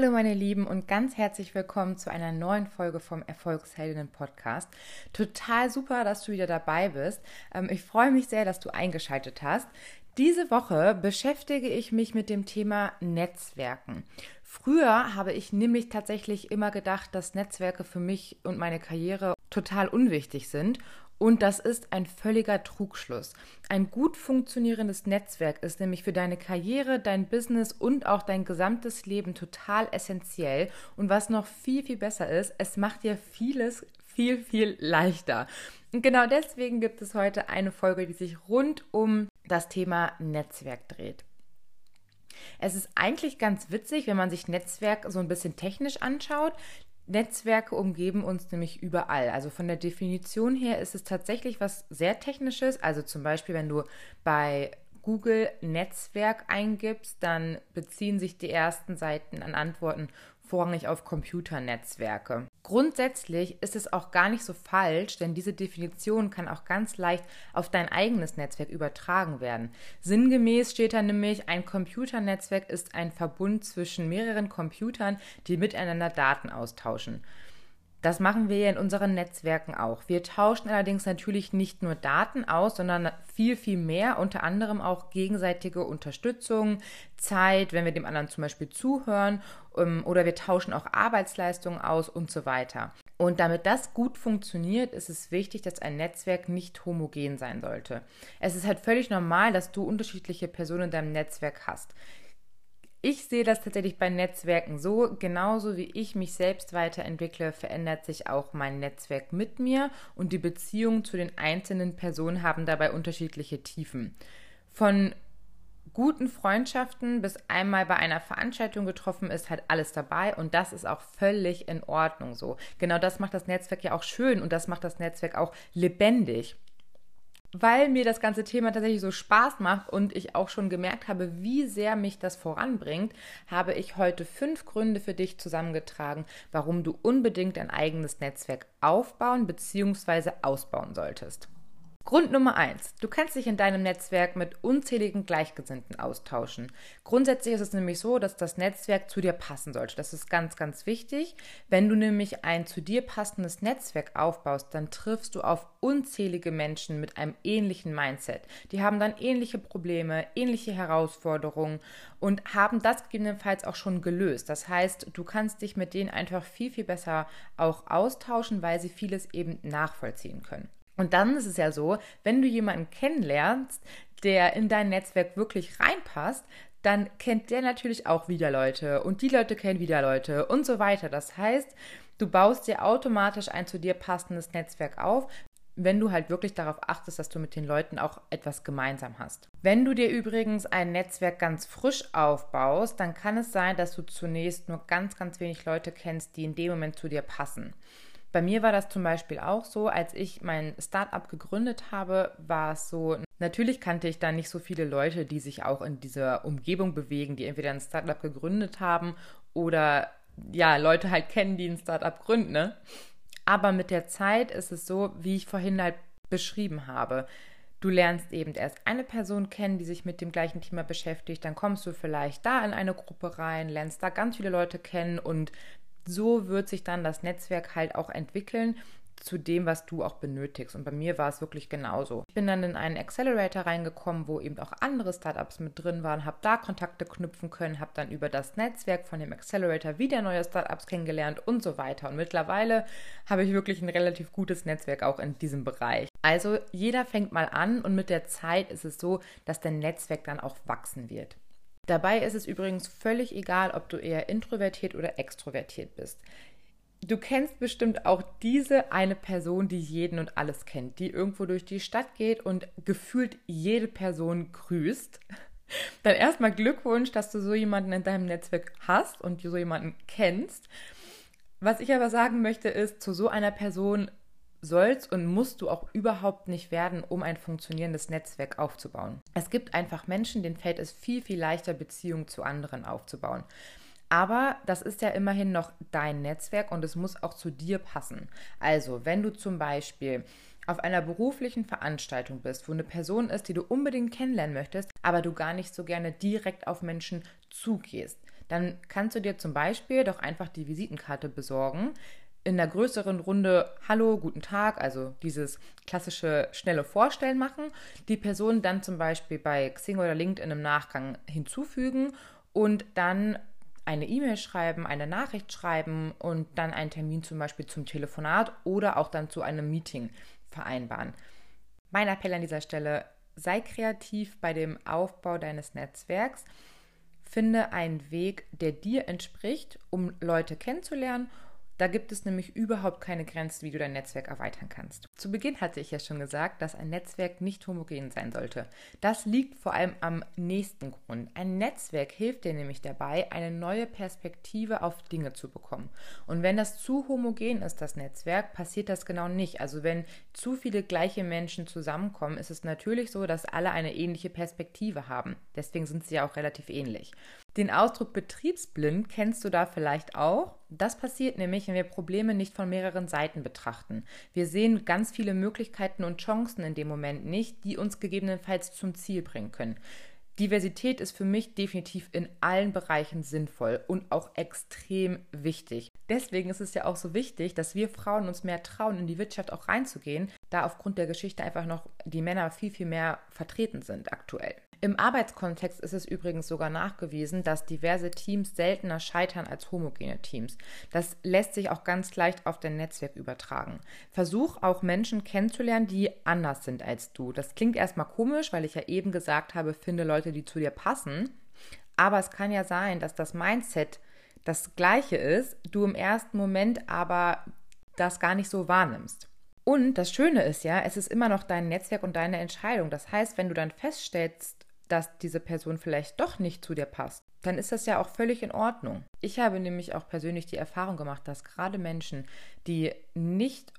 Hallo meine Lieben und ganz herzlich willkommen zu einer neuen Folge vom Erfolgsheldinnen Podcast. Total super, dass du wieder dabei bist. Ähm, ich freue mich sehr, dass du eingeschaltet hast. Diese Woche beschäftige ich mich mit dem Thema Netzwerken. Früher habe ich nämlich tatsächlich immer gedacht, dass Netzwerke für mich und meine Karriere total unwichtig sind und das ist ein völliger Trugschluss. Ein gut funktionierendes Netzwerk ist nämlich für deine Karriere, dein Business und auch dein gesamtes Leben total essentiell. Und was noch viel, viel besser ist, es macht dir vieles viel, viel leichter. Und genau deswegen gibt es heute eine Folge, die sich rund um das Thema Netzwerk dreht. Es ist eigentlich ganz witzig, wenn man sich Netzwerk so ein bisschen technisch anschaut. Netzwerke umgeben uns nämlich überall. Also von der Definition her ist es tatsächlich was sehr Technisches. Also zum Beispiel, wenn du bei Google Netzwerk eingibst, dann beziehen sich die ersten Seiten an Antworten vorrangig auf Computernetzwerke. Grundsätzlich ist es auch gar nicht so falsch, denn diese Definition kann auch ganz leicht auf dein eigenes Netzwerk übertragen werden. Sinngemäß steht da nämlich, ein Computernetzwerk ist ein Verbund zwischen mehreren Computern, die miteinander Daten austauschen. Das machen wir ja in unseren Netzwerken auch. Wir tauschen allerdings natürlich nicht nur Daten aus, sondern viel, viel mehr, unter anderem auch gegenseitige Unterstützung, Zeit, wenn wir dem anderen zum Beispiel zuhören, ähm, oder wir tauschen auch Arbeitsleistungen aus und so weiter. Und damit das gut funktioniert, ist es wichtig, dass ein Netzwerk nicht homogen sein sollte. Es ist halt völlig normal, dass du unterschiedliche Personen in deinem Netzwerk hast. Ich sehe das tatsächlich bei Netzwerken so, genauso wie ich mich selbst weiterentwickle, verändert sich auch mein Netzwerk mit mir und die Beziehungen zu den einzelnen Personen haben dabei unterschiedliche Tiefen. Von guten Freundschaften bis einmal bei einer Veranstaltung getroffen ist, halt alles dabei und das ist auch völlig in Ordnung so. Genau das macht das Netzwerk ja auch schön und das macht das Netzwerk auch lebendig weil mir das ganze Thema tatsächlich so Spaß macht und ich auch schon gemerkt habe, wie sehr mich das voranbringt, habe ich heute fünf Gründe für dich zusammengetragen, warum du unbedingt ein eigenes Netzwerk aufbauen bzw. ausbauen solltest. Grund Nummer eins: Du kannst dich in deinem Netzwerk mit unzähligen Gleichgesinnten austauschen. Grundsätzlich ist es nämlich so, dass das Netzwerk zu dir passen sollte. Das ist ganz, ganz wichtig. Wenn du nämlich ein zu dir passendes Netzwerk aufbaust, dann triffst du auf unzählige Menschen mit einem ähnlichen Mindset. Die haben dann ähnliche Probleme, ähnliche Herausforderungen und haben das gegebenenfalls auch schon gelöst. Das heißt, du kannst dich mit denen einfach viel, viel besser auch austauschen, weil sie vieles eben nachvollziehen können. Und dann ist es ja so, wenn du jemanden kennenlernst, der in dein Netzwerk wirklich reinpasst, dann kennt der natürlich auch wieder Leute und die Leute kennen wieder Leute und so weiter. Das heißt, du baust dir automatisch ein zu dir passendes Netzwerk auf, wenn du halt wirklich darauf achtest, dass du mit den Leuten auch etwas gemeinsam hast. Wenn du dir übrigens ein Netzwerk ganz frisch aufbaust, dann kann es sein, dass du zunächst nur ganz, ganz wenig Leute kennst, die in dem Moment zu dir passen. Bei mir war das zum Beispiel auch so, als ich mein Startup gegründet habe, war es so, natürlich kannte ich da nicht so viele Leute, die sich auch in dieser Umgebung bewegen, die entweder ein Startup gegründet haben oder ja, Leute halt kennen, die ein Startup gründen. Ne? Aber mit der Zeit ist es so, wie ich vorhin halt beschrieben habe. Du lernst eben erst eine Person kennen, die sich mit dem gleichen Thema beschäftigt, dann kommst du vielleicht da in eine Gruppe rein, lernst da ganz viele Leute kennen und so wird sich dann das Netzwerk halt auch entwickeln zu dem, was du auch benötigst. Und bei mir war es wirklich genauso. Ich bin dann in einen Accelerator reingekommen, wo eben auch andere Startups mit drin waren, habe da Kontakte knüpfen können, habe dann über das Netzwerk von dem Accelerator wieder neue Startups kennengelernt und so weiter. Und mittlerweile habe ich wirklich ein relativ gutes Netzwerk auch in diesem Bereich. Also jeder fängt mal an und mit der Zeit ist es so, dass dein Netzwerk dann auch wachsen wird. Dabei ist es übrigens völlig egal, ob du eher introvertiert oder extrovertiert bist. Du kennst bestimmt auch diese eine Person, die jeden und alles kennt, die irgendwo durch die Stadt geht und gefühlt jede Person grüßt. Dann erstmal Glückwunsch, dass du so jemanden in deinem Netzwerk hast und so jemanden kennst. Was ich aber sagen möchte, ist, zu so einer Person sollst und musst du auch überhaupt nicht werden, um ein funktionierendes Netzwerk aufzubauen. Es gibt einfach Menschen, denen fällt es viel, viel leichter, Beziehungen zu anderen aufzubauen. Aber das ist ja immerhin noch dein Netzwerk und es muss auch zu dir passen. Also, wenn du zum Beispiel auf einer beruflichen Veranstaltung bist, wo eine Person ist, die du unbedingt kennenlernen möchtest, aber du gar nicht so gerne direkt auf Menschen zugehst, dann kannst du dir zum Beispiel doch einfach die Visitenkarte besorgen, in der größeren Runde Hallo, guten Tag, also dieses klassische schnelle Vorstellen machen, die Person dann zum Beispiel bei Xing oder LinkedIn im Nachgang hinzufügen und dann eine E-Mail schreiben, eine Nachricht schreiben und dann einen Termin zum Beispiel zum Telefonat oder auch dann zu einem Meeting vereinbaren. Mein Appell an dieser Stelle, sei kreativ bei dem Aufbau deines Netzwerks, finde einen Weg, der dir entspricht, um Leute kennenzulernen da gibt es nämlich überhaupt keine Grenzen, wie du dein Netzwerk erweitern kannst. Zu Beginn hatte ich ja schon gesagt, dass ein Netzwerk nicht homogen sein sollte. Das liegt vor allem am nächsten Grund. Ein Netzwerk hilft dir nämlich dabei, eine neue Perspektive auf Dinge zu bekommen. Und wenn das zu homogen ist, das Netzwerk, passiert das genau nicht. Also wenn zu viele gleiche Menschen zusammenkommen, ist es natürlich so, dass alle eine ähnliche Perspektive haben. Deswegen sind sie ja auch relativ ähnlich. Den Ausdruck betriebsblind kennst du da vielleicht auch. Das passiert nämlich, wenn wir Probleme nicht von mehreren Seiten betrachten. Wir sehen ganz viele Möglichkeiten und Chancen in dem Moment nicht, die uns gegebenenfalls zum Ziel bringen können. Diversität ist für mich definitiv in allen Bereichen sinnvoll und auch extrem wichtig. Deswegen ist es ja auch so wichtig, dass wir Frauen uns mehr trauen, in die Wirtschaft auch reinzugehen, da aufgrund der Geschichte einfach noch die Männer viel, viel mehr vertreten sind aktuell. Im Arbeitskontext ist es übrigens sogar nachgewiesen, dass diverse Teams seltener scheitern als homogene Teams. Das lässt sich auch ganz leicht auf dein Netzwerk übertragen. Versuch auch Menschen kennenzulernen, die anders sind als du. Das klingt erstmal komisch, weil ich ja eben gesagt habe, finde Leute, die zu dir passen. Aber es kann ja sein, dass das Mindset das gleiche ist, du im ersten Moment aber das gar nicht so wahrnimmst. Und das Schöne ist ja, es ist immer noch dein Netzwerk und deine Entscheidung. Das heißt, wenn du dann feststellst, dass diese Person vielleicht doch nicht zu dir passt, dann ist das ja auch völlig in Ordnung. Ich habe nämlich auch persönlich die Erfahrung gemacht, dass gerade Menschen, die nicht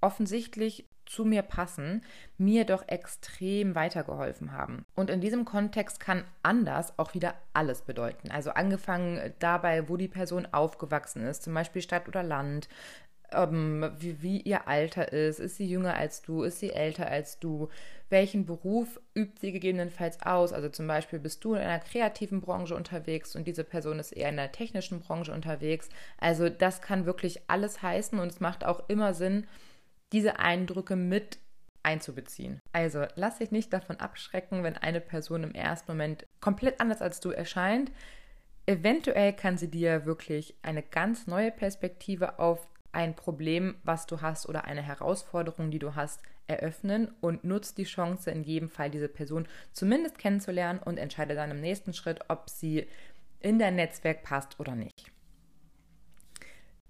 offensichtlich zu mir passen, mir doch extrem weitergeholfen haben. Und in diesem Kontext kann anders auch wieder alles bedeuten. Also angefangen dabei, wo die Person aufgewachsen ist, zum Beispiel Stadt oder Land, ähm, wie, wie ihr Alter ist, ist sie jünger als du, ist sie älter als du, welchen Beruf übt sie gegebenenfalls aus. Also zum Beispiel bist du in einer kreativen Branche unterwegs und diese Person ist eher in der technischen Branche unterwegs. Also das kann wirklich alles heißen und es macht auch immer Sinn, diese Eindrücke mit einzubeziehen. Also lass dich nicht davon abschrecken, wenn eine Person im ersten Moment komplett anders als du erscheint. Eventuell kann sie dir wirklich eine ganz neue Perspektive auf ein Problem, was du hast oder eine Herausforderung, die du hast, eröffnen und nutzt die Chance, in jedem Fall diese Person zumindest kennenzulernen und entscheide dann im nächsten Schritt, ob sie in dein Netzwerk passt oder nicht.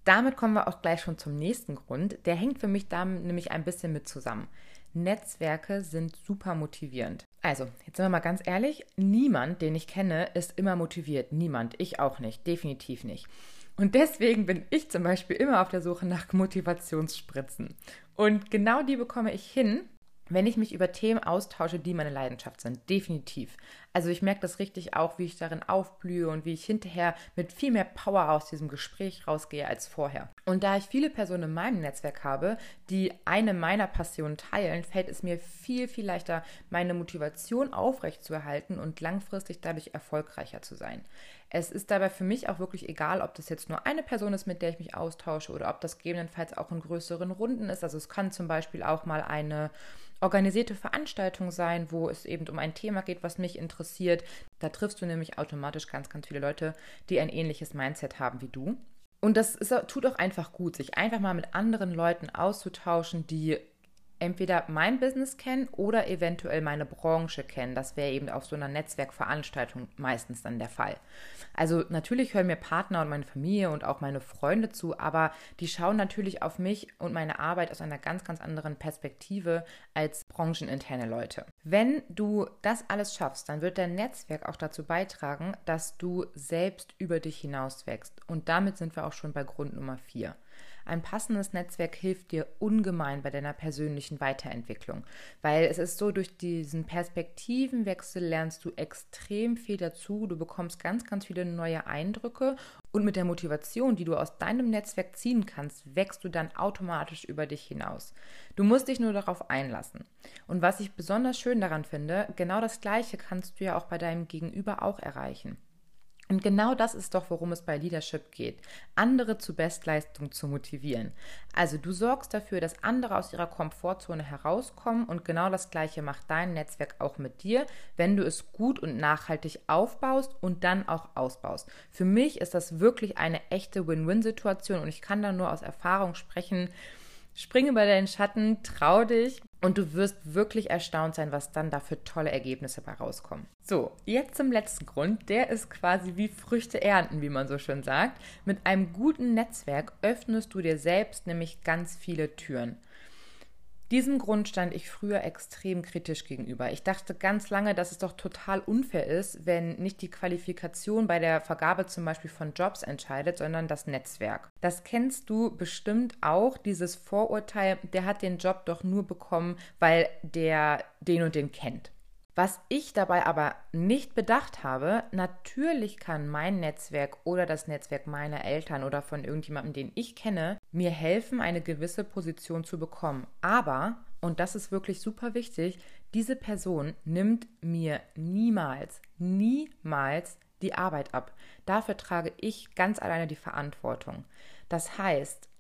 Damit kommen wir auch gleich schon zum nächsten Grund. Der hängt für mich damit nämlich ein bisschen mit zusammen. Netzwerke sind super motivierend. Also, jetzt sind wir mal ganz ehrlich, niemand, den ich kenne, ist immer motiviert. Niemand, ich auch nicht, definitiv nicht. Und deswegen bin ich zum Beispiel immer auf der Suche nach Motivationsspritzen. Und genau die bekomme ich hin, wenn ich mich über Themen austausche, die meine Leidenschaft sind. Definitiv. Also ich merke das richtig auch, wie ich darin aufblühe und wie ich hinterher mit viel mehr Power aus diesem Gespräch rausgehe als vorher. Und da ich viele Personen in meinem Netzwerk habe, die eine meiner Passionen teilen, fällt es mir viel, viel leichter, meine Motivation aufrechtzuerhalten und langfristig dadurch erfolgreicher zu sein. Es ist dabei für mich auch wirklich egal, ob das jetzt nur eine Person ist, mit der ich mich austausche oder ob das gegebenenfalls auch in größeren Runden ist. Also es kann zum Beispiel auch mal eine organisierte Veranstaltung sein, wo es eben um ein Thema geht, was mich interessiert. Da triffst du nämlich automatisch ganz, ganz viele Leute, die ein ähnliches Mindset haben wie du. Und das ist, tut auch einfach gut, sich einfach mal mit anderen Leuten auszutauschen, die entweder mein Business kennen oder eventuell meine Branche kennen. Das wäre eben auf so einer Netzwerkveranstaltung meistens dann der Fall. Also natürlich hören mir Partner und meine Familie und auch meine Freunde zu, aber die schauen natürlich auf mich und meine Arbeit aus einer ganz, ganz anderen Perspektive als brancheninterne Leute. Wenn du das alles schaffst, dann wird dein Netzwerk auch dazu beitragen, dass du selbst über dich hinaus wächst. Und damit sind wir auch schon bei Grund Nummer vier. Ein passendes Netzwerk hilft dir ungemein bei deiner persönlichen Weiterentwicklung, weil es ist so, durch diesen Perspektivenwechsel lernst du extrem viel dazu, du bekommst ganz, ganz viele neue Eindrücke und mit der Motivation, die du aus deinem Netzwerk ziehen kannst, wächst du dann automatisch über dich hinaus. Du musst dich nur darauf einlassen. Und was ich besonders schön daran finde, genau das Gleiche kannst du ja auch bei deinem Gegenüber auch erreichen. Und genau das ist doch, worum es bei Leadership geht, andere zu Bestleistung zu motivieren. Also du sorgst dafür, dass andere aus ihrer Komfortzone herauskommen und genau das gleiche macht dein Netzwerk auch mit dir, wenn du es gut und nachhaltig aufbaust und dann auch ausbaust. Für mich ist das wirklich eine echte Win-Win-Situation und ich kann da nur aus Erfahrung sprechen. Spring über deinen Schatten, trau dich und du wirst wirklich erstaunt sein, was dann da für tolle Ergebnisse bei rauskommen. So, jetzt zum letzten Grund. Der ist quasi wie Früchte ernten, wie man so schön sagt. Mit einem guten Netzwerk öffnest du dir selbst nämlich ganz viele Türen. Diesem Grund stand ich früher extrem kritisch gegenüber. Ich dachte ganz lange, dass es doch total unfair ist, wenn nicht die Qualifikation bei der Vergabe zum Beispiel von Jobs entscheidet, sondern das Netzwerk. Das kennst du bestimmt auch, dieses Vorurteil, der hat den Job doch nur bekommen, weil der den und den kennt. Was ich dabei aber nicht bedacht habe, natürlich kann mein Netzwerk oder das Netzwerk meiner Eltern oder von irgendjemandem, den ich kenne, mir helfen, eine gewisse Position zu bekommen. Aber, und das ist wirklich super wichtig, diese Person nimmt mir niemals, niemals die Arbeit ab. Dafür trage ich ganz alleine die Verantwortung. Das heißt,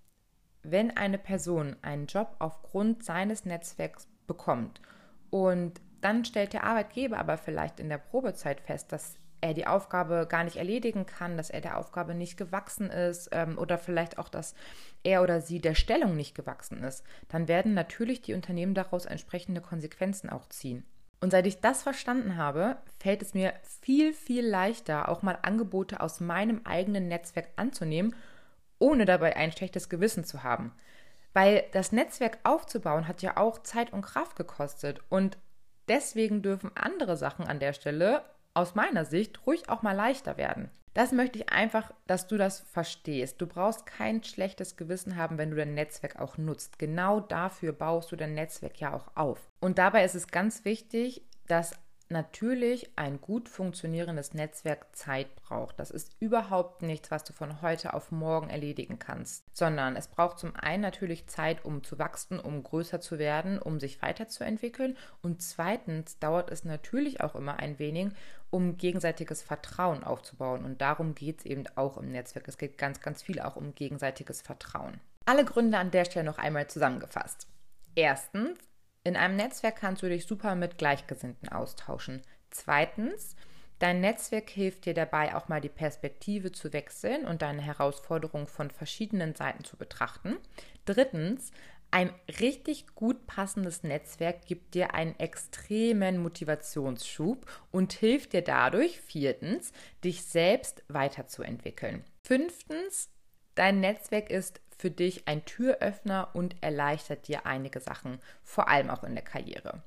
wenn eine Person einen Job aufgrund seines Netzwerks bekommt und dann stellt der Arbeitgeber aber vielleicht in der Probezeit fest, dass er die Aufgabe gar nicht erledigen kann, dass er der Aufgabe nicht gewachsen ist ähm, oder vielleicht auch, dass er oder sie der Stellung nicht gewachsen ist, dann werden natürlich die Unternehmen daraus entsprechende Konsequenzen auch ziehen. Und seit ich das verstanden habe, fällt es mir viel, viel leichter, auch mal Angebote aus meinem eigenen Netzwerk anzunehmen, ohne dabei ein schlechtes Gewissen zu haben. Weil das Netzwerk aufzubauen hat ja auch Zeit und Kraft gekostet. Und Deswegen dürfen andere Sachen an der Stelle aus meiner Sicht ruhig auch mal leichter werden. Das möchte ich einfach, dass du das verstehst. Du brauchst kein schlechtes Gewissen haben, wenn du dein Netzwerk auch nutzt. Genau dafür baust du dein Netzwerk ja auch auf. Und dabei ist es ganz wichtig, dass natürlich ein gut funktionierendes Netzwerk Zeit braucht. Das ist überhaupt nichts, was du von heute auf morgen erledigen kannst, sondern es braucht zum einen natürlich Zeit, um zu wachsen, um größer zu werden, um sich weiterzuentwickeln und zweitens dauert es natürlich auch immer ein wenig, um gegenseitiges Vertrauen aufzubauen und darum geht es eben auch im Netzwerk. Es geht ganz, ganz viel auch um gegenseitiges Vertrauen. Alle Gründe an der Stelle noch einmal zusammengefasst. Erstens, in einem Netzwerk kannst du dich super mit Gleichgesinnten austauschen. Zweitens, dein Netzwerk hilft dir dabei, auch mal die Perspektive zu wechseln und deine Herausforderungen von verschiedenen Seiten zu betrachten. Drittens, ein richtig gut passendes Netzwerk gibt dir einen extremen Motivationsschub und hilft dir dadurch, viertens, dich selbst weiterzuentwickeln. Fünftens, dein Netzwerk ist für dich ein Türöffner und erleichtert dir einige Sachen, vor allem auch in der Karriere.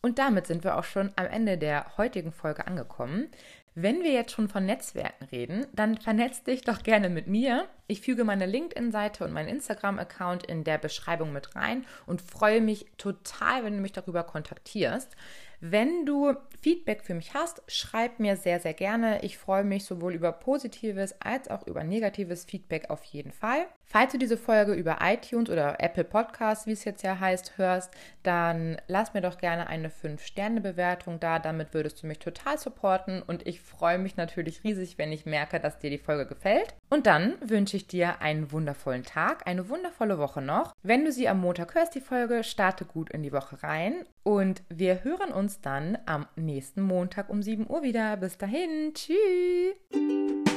Und damit sind wir auch schon am Ende der heutigen Folge angekommen. Wenn wir jetzt schon von Netzwerken reden, dann vernetz dich doch gerne mit mir. Ich füge meine LinkedIn-Seite und meinen Instagram-Account in der Beschreibung mit rein und freue mich total, wenn du mich darüber kontaktierst. Wenn du Feedback für mich hast, schreib mir sehr, sehr gerne. Ich freue mich sowohl über positives als auch über negatives Feedback auf jeden Fall. Falls du diese Folge über iTunes oder Apple Podcasts, wie es jetzt ja heißt, hörst, dann lass mir doch gerne eine 5-Sterne-Bewertung da. Damit würdest du mich total supporten und ich freue mich natürlich riesig, wenn ich merke, dass dir die Folge gefällt. Und dann wünsche ich dir einen wundervollen Tag, eine wundervolle Woche noch. Wenn du sie am Montag hörst, die Folge, starte gut in die Woche rein und wir hören uns dann am nächsten Montag um 7 Uhr wieder. Bis dahin, tschüss!